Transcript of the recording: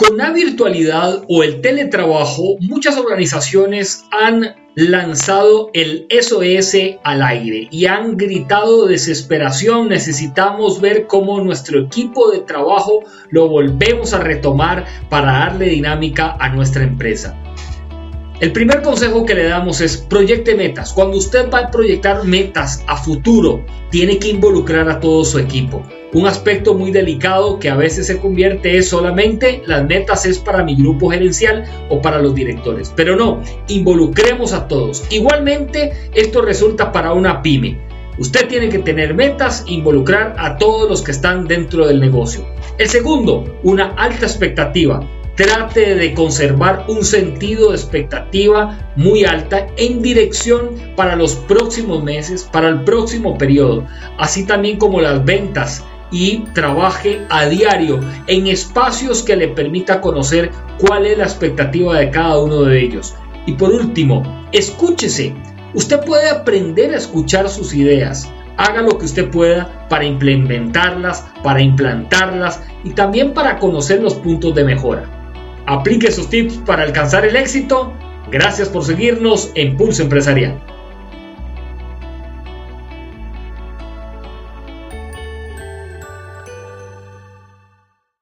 Con la virtualidad o el teletrabajo, muchas organizaciones han lanzado el SOS al aire y han gritado desesperación. Necesitamos ver cómo nuestro equipo de trabajo lo volvemos a retomar para darle dinámica a nuestra empresa. El primer consejo que le damos es proyecte metas. Cuando usted va a proyectar metas a futuro, tiene que involucrar a todo su equipo. Un aspecto muy delicado que a veces se convierte es solamente las metas es para mi grupo gerencial o para los directores. Pero no, involucremos a todos. Igualmente, esto resulta para una pyme. Usted tiene que tener metas, involucrar a todos los que están dentro del negocio. El segundo, una alta expectativa. Trate de conservar un sentido de expectativa muy alta en dirección para los próximos meses, para el próximo periodo, así también como las ventas y trabaje a diario en espacios que le permita conocer cuál es la expectativa de cada uno de ellos. Y por último, escúchese. Usted puede aprender a escuchar sus ideas. Haga lo que usted pueda para implementarlas, para implantarlas y también para conocer los puntos de mejora. Aplique sus tips para alcanzar el éxito. Gracias por seguirnos en Pulso Empresarial.